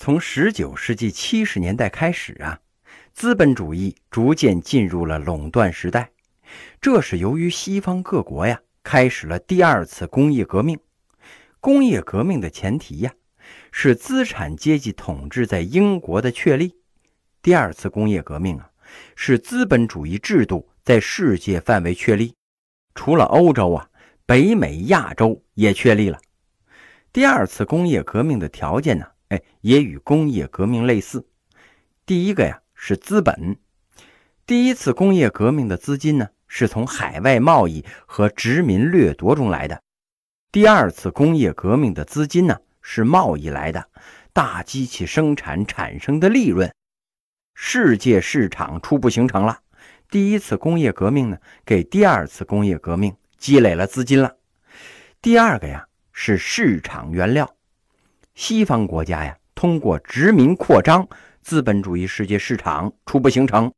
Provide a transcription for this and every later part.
从十九世纪七十年代开始啊，资本主义逐渐进入了垄断时代。这是由于西方各国呀开始了第二次工业革命。工业革命的前提呀是资产阶级统治在英国的确立。第二次工业革命啊是资本主义制度在世界范围确立，除了欧洲啊，北美、亚洲也确立了。第二次工业革命的条件呢？哎，也与工业革命类似。第一个呀是资本，第一次工业革命的资金呢是从海外贸易和殖民掠夺中来的。第二次工业革命的资金呢是贸易来的，大机器生产产生的利润，世界市场初步形成了。第一次工业革命呢给第二次工业革命积累了资金了。第二个呀是市场原料。西方国家呀，通过殖民扩张，资本主义世界市场初步形成。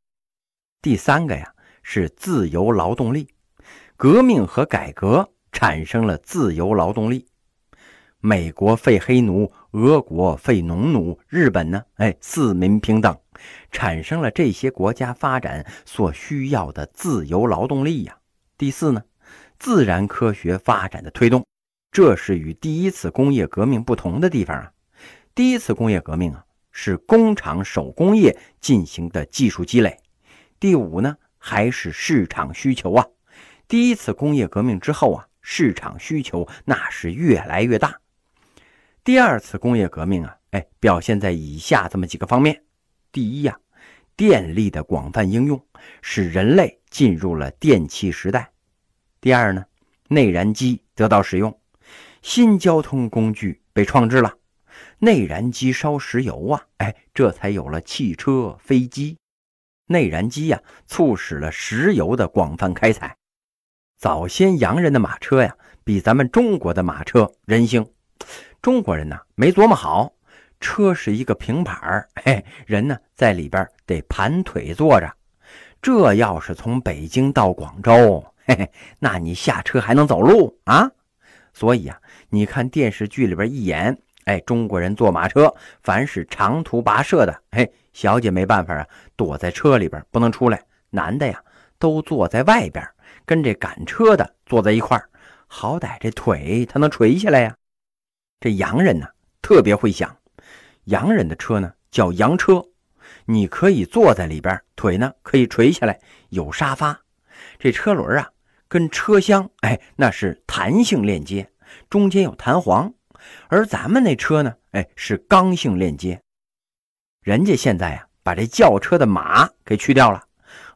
第三个呀是自由劳动力，革命和改革产生了自由劳动力。美国废黑奴，俄国废农奴，日本呢，哎，四民平等，产生了这些国家发展所需要的自由劳动力呀。第四呢，自然科学发展的推动。这是与第一次工业革命不同的地方啊！第一次工业革命啊是工厂手工业进行的技术积累。第五呢还是市场需求啊！第一次工业革命之后啊，市场需求那是越来越大。第二次工业革命啊，哎，表现在以下这么几个方面：第一呀，电力的广泛应用使人类进入了电气时代；第二呢，内燃机得到使用。新交通工具被创制了，内燃机烧石油啊，哎，这才有了汽车、飞机。内燃机呀，促使了石油的广泛开采。早先洋人的马车呀，比咱们中国的马车人性。中国人呢，没琢磨好，车是一个平板儿，嘿，人呢在里边得盘腿坐着。这要是从北京到广州，嘿嘿，那你下车还能走路啊？所以啊，你看电视剧里边一演，哎，中国人坐马车，凡是长途跋涉的，嘿，小姐没办法啊，躲在车里边不能出来。男的呀，都坐在外边，跟这赶车的坐在一块儿，好歹这腿他能垂下来呀。这洋人呢，特别会想，洋人的车呢叫洋车，你可以坐在里边，腿呢可以垂下来，有沙发，这车轮啊。跟车厢，哎，那是弹性链接，中间有弹簧，而咱们那车呢，哎，是刚性链接。人家现在呀，把这轿车的马给去掉了，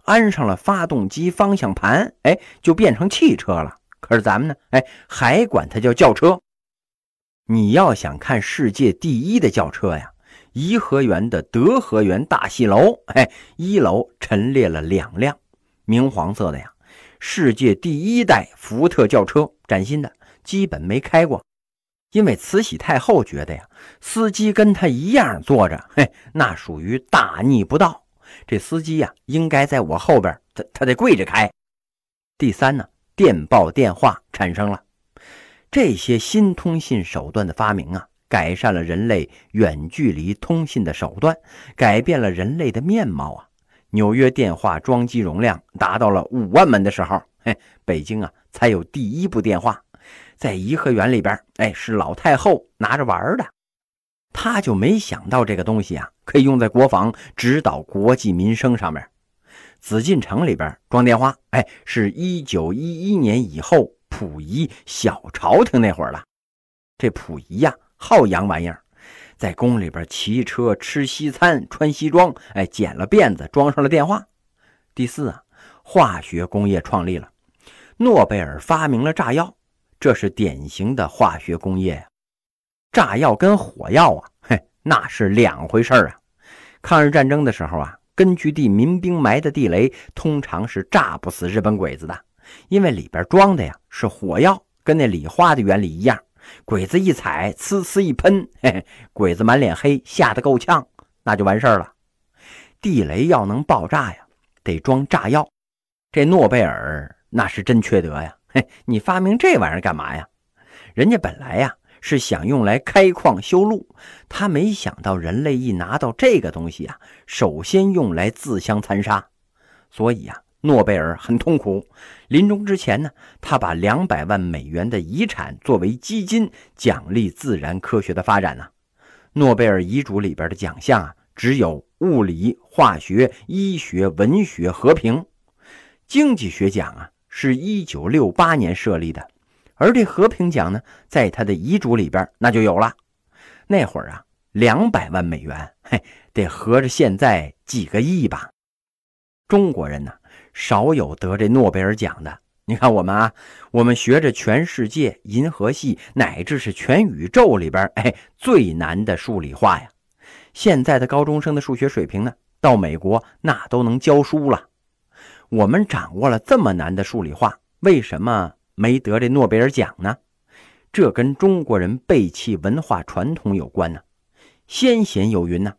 安上了发动机、方向盘，哎，就变成汽车了。可是咱们呢，哎，还管它叫轿车。你要想看世界第一的轿车呀，颐和园的德和园大戏楼，哎，一楼陈列了两辆明黄色的呀。世界第一代福特轿车，崭新的，基本没开过。因为慈禧太后觉得呀，司机跟他一样坐着，嘿，那属于大逆不道。这司机呀，应该在我后边，他他得跪着开。第三呢，电报电话产生了，这些新通信手段的发明啊，改善了人类远距离通信的手段，改变了人类的面貌啊。纽约电话装机容量达到了五万门的时候，嘿，北京啊才有第一部电话，在颐和园里边，哎，是老太后拿着玩的，他就没想到这个东西啊可以用在国防、指导国计民生上面。紫禁城里边装电话，哎，是一九一一年以后溥仪小朝廷那会儿了。这溥仪呀，好洋玩意儿。在宫里边骑车吃西餐穿西装，哎，剪了辫子装上了电话。第四啊，化学工业创立了，诺贝尔发明了炸药，这是典型的化学工业呀。炸药跟火药啊，嘿，那是两回事啊。抗日战争的时候啊，根据地民兵埋的地雷通常是炸不死日本鬼子的，因为里边装的呀是火药，跟那礼花的原理一样。鬼子一踩，呲呲一喷，嘿嘿，鬼子满脸黑，吓得够呛，那就完事儿了。地雷要能爆炸呀，得装炸药。这诺贝尔那是真缺德呀！嘿，你发明这玩意儿干嘛呀？人家本来呀是想用来开矿修路，他没想到人类一拿到这个东西啊，首先用来自相残杀，所以啊，诺贝尔很痛苦。临终之前呢，他把两百万美元的遗产作为基金，奖励自然科学的发展呢。诺贝尔遗嘱里边的奖项啊，只有物理、化学、医学、文学、和平。经济学奖啊，是一九六八年设立的，而这和平奖呢，在他的遗嘱里边那就有了。那会儿啊，两百万美元，嘿，得合着现在几个亿吧。中国人呢，少有得这诺贝尔奖的。你看我们啊，我们学着全世界、银河系乃至是全宇宙里边，哎，最难的数理化呀。现在的高中生的数学水平呢，到美国那都能教书了。我们掌握了这么难的数理化，为什么没得这诺贝尔奖呢？这跟中国人背弃文化传统有关呢。先贤有云呢：“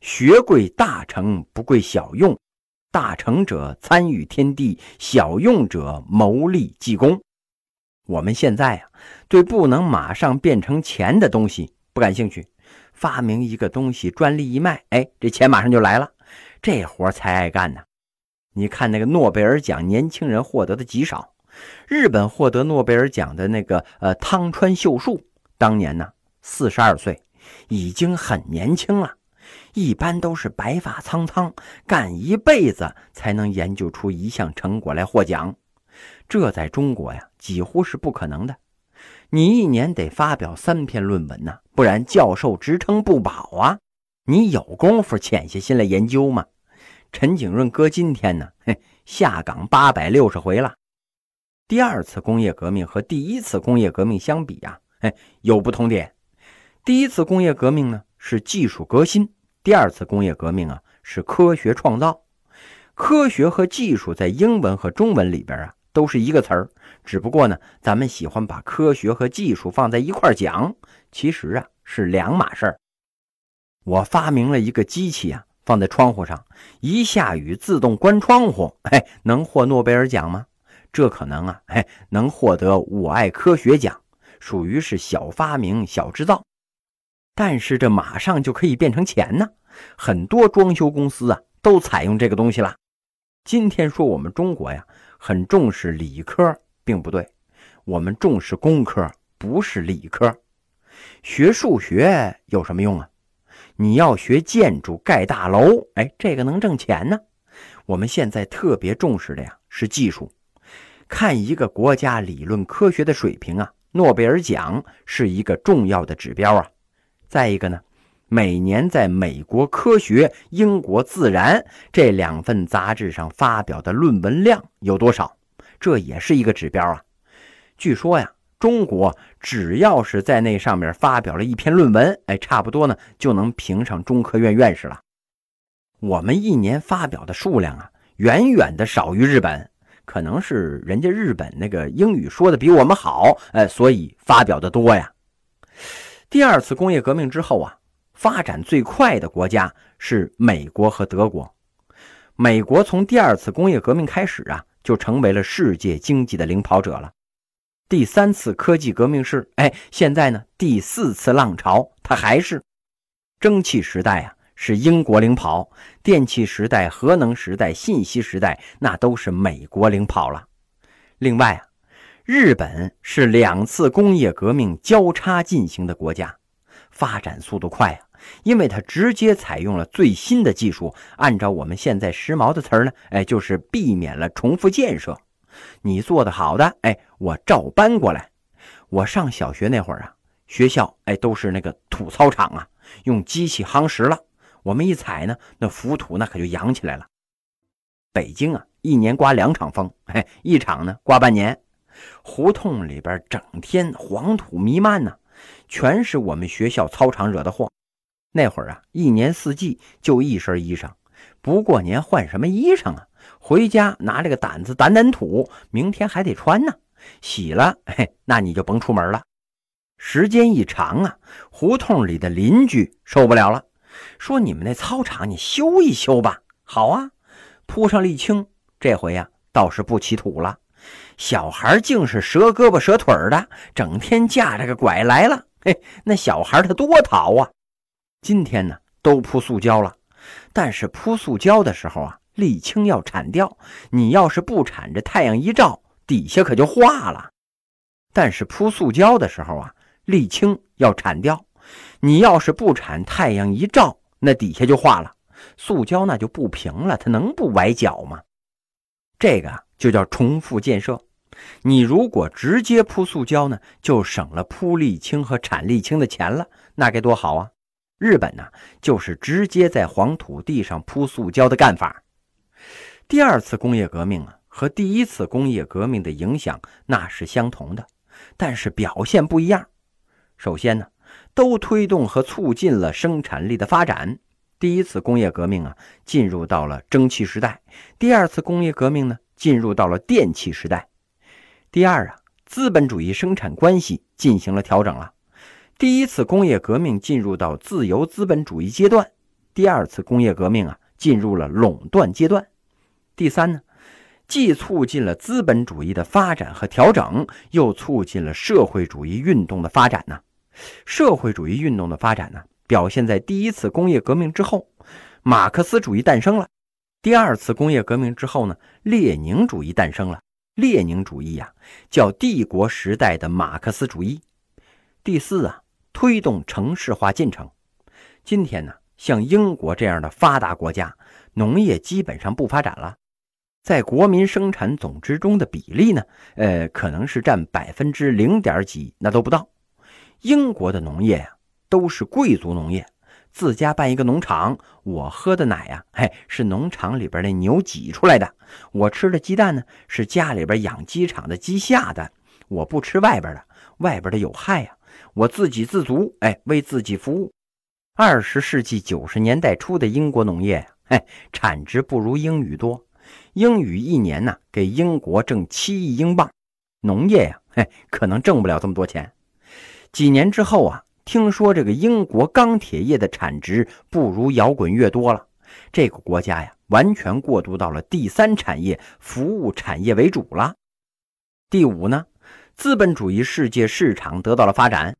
学贵大成，不贵小用。大成者参与天地，小用者谋利济公。”我们现在啊，对不能马上变成钱的东西不感兴趣，发明一个东西，专利一卖，哎，这钱马上就来了，这活才爱干呢。你看那个诺贝尔奖，年轻人获得的极少。日本获得诺贝尔奖的那个呃汤川秀树，当年呢四十二岁，已经很年轻了。一般都是白发苍苍，干一辈子才能研究出一项成果来获奖。这在中国呀，几乎是不可能的。你一年得发表三篇论文呢，不然教授职称不保啊。你有功夫潜下心来研究吗？陈景润搁今天呢，嘿，下岗八百六十回了。第二次工业革命和第一次工业革命相比啊，嘿，有不同点。第一次工业革命呢是技术革新，第二次工业革命啊是科学创造。科学和技术在英文和中文里边啊都是一个词儿，只不过呢咱们喜欢把科学和技术放在一块儿讲，其实啊是两码事儿。我发明了一个机器啊。放在窗户上，一下雨自动关窗户，哎，能获诺贝尔奖吗？这可能啊，哎，能获得我爱科学奖，属于是小发明、小制造。但是这马上就可以变成钱呢，很多装修公司啊都采用这个东西了。今天说我们中国呀，很重视理科，并不对，我们重视工科，不是理科。学数学有什么用啊？你要学建筑盖大楼，哎，这个能挣钱呢。我们现在特别重视的呀是技术，看一个国家理论科学的水平啊，诺贝尔奖是一个重要的指标啊。再一个呢，每年在美国科学、英国自然这两份杂志上发表的论文量有多少，这也是一个指标啊。据说呀。中国只要是在那上面发表了一篇论文，哎，差不多呢就能评上中科院院士了。我们一年发表的数量啊，远远的少于日本，可能是人家日本那个英语说的比我们好，哎，所以发表的多呀。第二次工业革命之后啊，发展最快的国家是美国和德国。美国从第二次工业革命开始啊，就成为了世界经济的领跑者了。第三次科技革命是，哎，现在呢，第四次浪潮，它还是蒸汽时代啊，是英国领跑；电气时代、核能时代、信息时代，那都是美国领跑了。另外啊，日本是两次工业革命交叉进行的国家，发展速度快啊，因为它直接采用了最新的技术。按照我们现在时髦的词儿呢，哎，就是避免了重复建设。你做的好的，哎，我照搬过来。我上小学那会儿啊，学校哎都是那个土操场啊，用机器夯实了。我们一踩呢，那浮土那可就扬起来了。北京啊，一年刮两场风，哎，一场呢刮半年。胡同里边整天黄土弥漫呢，全是我们学校操场惹的祸。那会儿啊，一年四季就一身衣裳，不过年换什么衣裳啊？回家拿这个掸子掸掸土，明天还得穿呢。洗了，嘿，那你就甭出门了。时间一长啊，胡同里的邻居受不了了，说：“你们那操场你修一修吧。”好啊，铺上沥青，这回呀倒是不起土了。小孩竟是折胳膊折腿的，整天架着个拐来了。嘿，那小孩他多淘啊！今天呢，都铺塑胶了，但是铺塑胶的时候啊，沥青要铲掉。你要是不铲，这太阳一照，底下可就化了。但是铺塑胶的时候啊，沥青要铲掉。你要是不铲，太阳一照，那底下就化了，塑胶那就不平了，它能不崴脚吗？这个就叫重复建设。你如果直接铺塑胶呢，就省了铺沥青和铲沥青的钱了，那该多好啊！日本呢，就是直接在黄土地上铺塑胶的干法。第二次工业革命啊，和第一次工业革命的影响那是相同的，但是表现不一样。首先呢。都推动和促进了生产力的发展。第一次工业革命啊，进入到了蒸汽时代；第二次工业革命呢，进入到了电气时代。第二啊，资本主义生产关系进行了调整了。第一次工业革命进入到自由资本主义阶段，第二次工业革命啊，进入了垄断阶段。第三呢，既促进了资本主义的发展和调整，又促进了社会主义运动的发展呢。社会主义运动的发展呢，表现在第一次工业革命之后，马克思主义诞生了；第二次工业革命之后呢，列宁主义诞生了。列宁主义呀，叫帝国时代的马克思主义。第四啊，推动城市化进程。今天呢，像英国这样的发达国家，农业基本上不发展了，在国民生产总值中的比例呢，呃，可能是占百分之零点几，那都不到。英国的农业呀，都是贵族农业，自家办一个农场。我喝的奶呀，嘿，是农场里边那牛挤出来的；我吃的鸡蛋呢，是家里边养鸡场的鸡下的。我不吃外边的，外边的有害呀。我自给自足，哎，为自己服务。二十世纪九十年代初的英国农业呀，嘿，产值不如英语多。英语一年呢，给英国挣七亿英镑，农业呀，嘿，可能挣不了这么多钱。几年之后啊，听说这个英国钢铁业的产值不如摇滚乐多了，这个国家呀，完全过渡到了第三产业服务产业为主了。第五呢，资本主义世界市场得到了发展。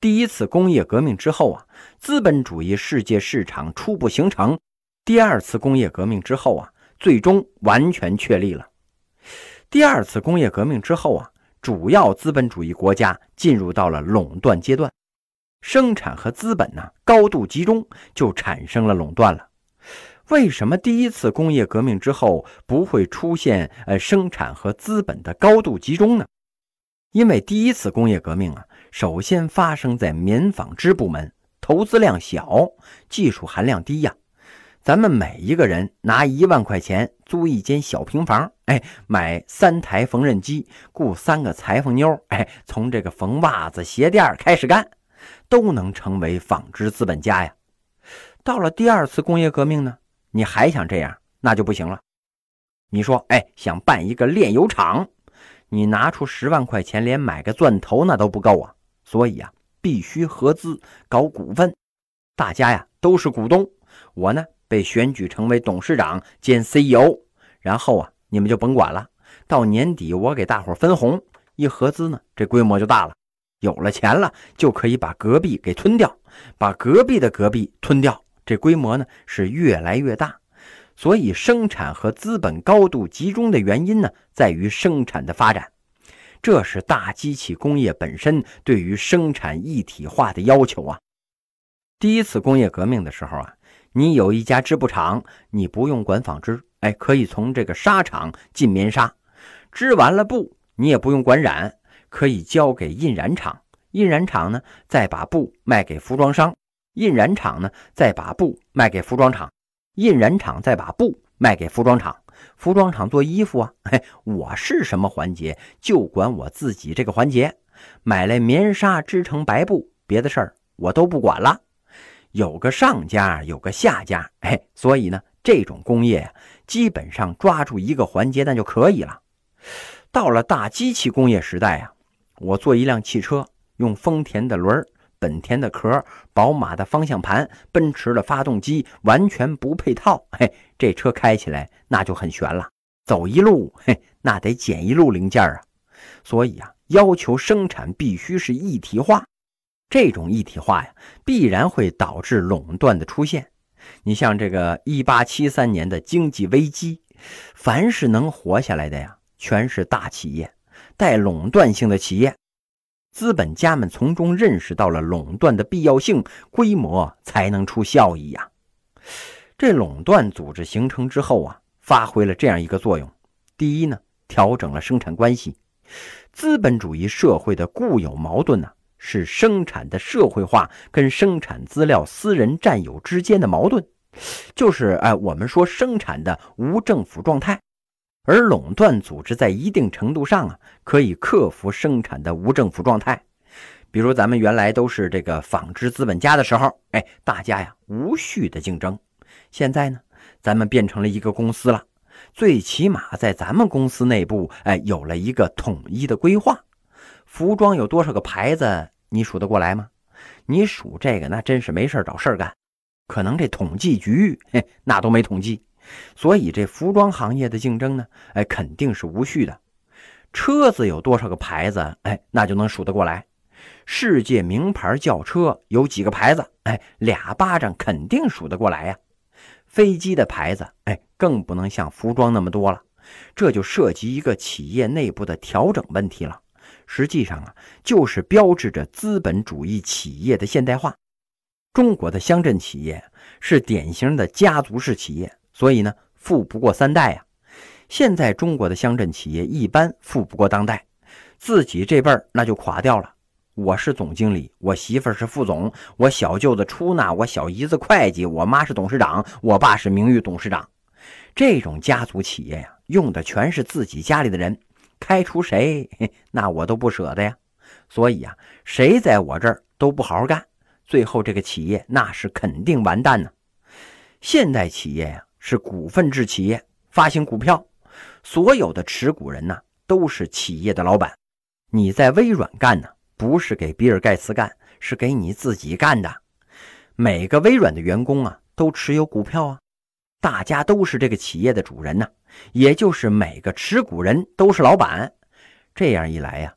第一次工业革命之后啊，资本主义世界市场初步形成；第二次工业革命之后啊，最终完全确立了。第二次工业革命之后啊。主要资本主义国家进入到了垄断阶段，生产和资本呢高度集中，就产生了垄断了。为什么第一次工业革命之后不会出现呃生产和资本的高度集中呢？因为第一次工业革命啊，首先发生在棉纺织部门，投资量小，技术含量低呀。咱们每一个人拿一万块钱租一间小平房，哎，买三台缝纫机，雇三个裁缝妞，哎，从这个缝袜子鞋垫开始干，都能成为纺织资本家呀。到了第二次工业革命呢，你还想这样，那就不行了。你说，哎，想办一个炼油厂，你拿出十万块钱，连买个钻头那都不够啊。所以啊，必须合资搞股份，大家呀都是股东，我呢。被选举成为董事长兼 CEO，然后啊，你们就甭管了。到年底我给大伙分红，一合资呢，这规模就大了。有了钱了，就可以把隔壁给吞掉，把隔壁的隔壁吞掉，这规模呢是越来越大。所以，生产和资本高度集中的原因呢，在于生产的发展。这是大机器工业本身对于生产一体化的要求啊。第一次工业革命的时候啊。你有一家织布厂，你不用管纺织，哎，可以从这个纱厂进棉纱，织完了布，你也不用管染，可以交给印染厂，印染厂呢再把布卖给服装商，印染厂呢再把布卖给服装厂，印染厂再把布卖给服装厂，服装厂做衣服啊，嘿，我是什么环节就管我自己这个环节，买来棉纱织成白布，别的事儿我都不管了。有个上家，有个下家，哎，所以呢，这种工业基本上抓住一个环节那就可以了。到了大机器工业时代啊，我做一辆汽车，用丰田的轮本田的壳，宝马的方向盘，奔驰的发动机，完全不配套，嘿，这车开起来那就很悬了，走一路，嘿，那得捡一路零件啊。所以啊，要求生产必须是一体化。这种一体化呀，必然会导致垄断的出现。你像这个一八七三年的经济危机，凡是能活下来的呀，全是大企业，带垄断性的企业。资本家们从中认识到了垄断的必要性，规模才能出效益呀。这垄断组织形成之后啊，发挥了这样一个作用：第一呢，调整了生产关系。资本主义社会的固有矛盾呢？是生产的社会化跟生产资料私人占有之间的矛盾，就是哎，我们说生产的无政府状态，而垄断组织在一定程度上啊，可以克服生产的无政府状态。比如咱们原来都是这个纺织资本家的时候，哎，大家呀无序的竞争。现在呢，咱们变成了一个公司了，最起码在咱们公司内部，哎，有了一个统一的规划。服装有多少个牌子？你数得过来吗？你数这个，那真是没事找事干。可能这统计局，嘿，那都没统计。所以这服装行业的竞争呢，哎，肯定是无序的。车子有多少个牌子？哎，那就能数得过来。世界名牌轿车有几个牌子？哎，俩巴掌肯定数得过来呀。飞机的牌子，哎，更不能像服装那么多了。这就涉及一个企业内部的调整问题了。实际上啊，就是标志着资本主义企业的现代化。中国的乡镇企业是典型的家族式企业，所以呢，富不过三代呀。现在中国的乡镇企业一般富不过当代，自己这辈儿那就垮掉了。我是总经理，我媳妇儿是副总，我小舅子出纳，我小姨子会计，我妈是董事长，我爸是名誉董事长。这种家族企业呀，用的全是自己家里的人。开除谁，那我都不舍得呀。所以呀，谁在我这儿都不好好干，最后这个企业那是肯定完蛋呢。现代企业呀是股份制企业，发行股票，所有的持股人呢都是企业的老板。你在微软干呢，不是给比尔盖茨干，是给你自己干的。每个微软的员工啊都持有股票啊，大家都是这个企业的主人呢。也就是每个持股人都是老板，这样一来呀，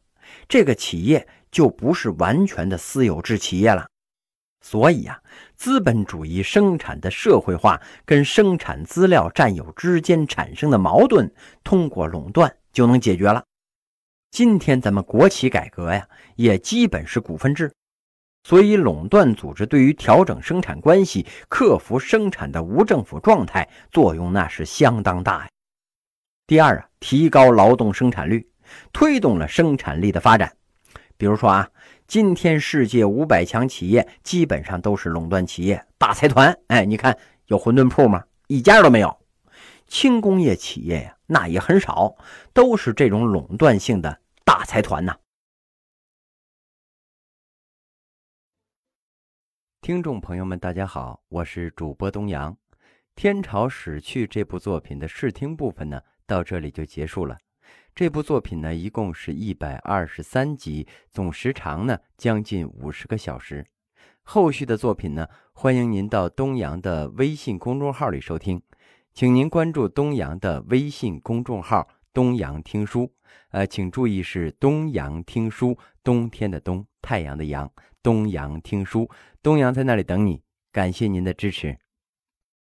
这个企业就不是完全的私有制企业了。所以呀，资本主义生产的社会化跟生产资料占有之间产生的矛盾，通过垄断就能解决了。今天咱们国企改革呀，也基本是股份制，所以垄断组织对于调整生产关系、克服生产的无政府状态作用，那是相当大呀。第二啊，提高劳动生产率，推动了生产力的发展。比如说啊，今天世界五百强企业基本上都是垄断企业、大财团。哎，你看有馄饨铺吗？一家都没有。轻工业企业呀，那也很少，都是这种垄断性的大财团呐。听众朋友们，大家好，我是主播东阳。《天朝史去》这部作品的试听部分呢？到这里就结束了。这部作品呢，一共是一百二十三集，总时长呢将近五十个小时。后续的作品呢，欢迎您到东阳的微信公众号里收听，请您关注东阳的微信公众号“东阳听书”。呃，请注意是“东阳听书”，冬天的冬，太阳的阳，东阳听书，东阳在那里等你。感谢您的支持。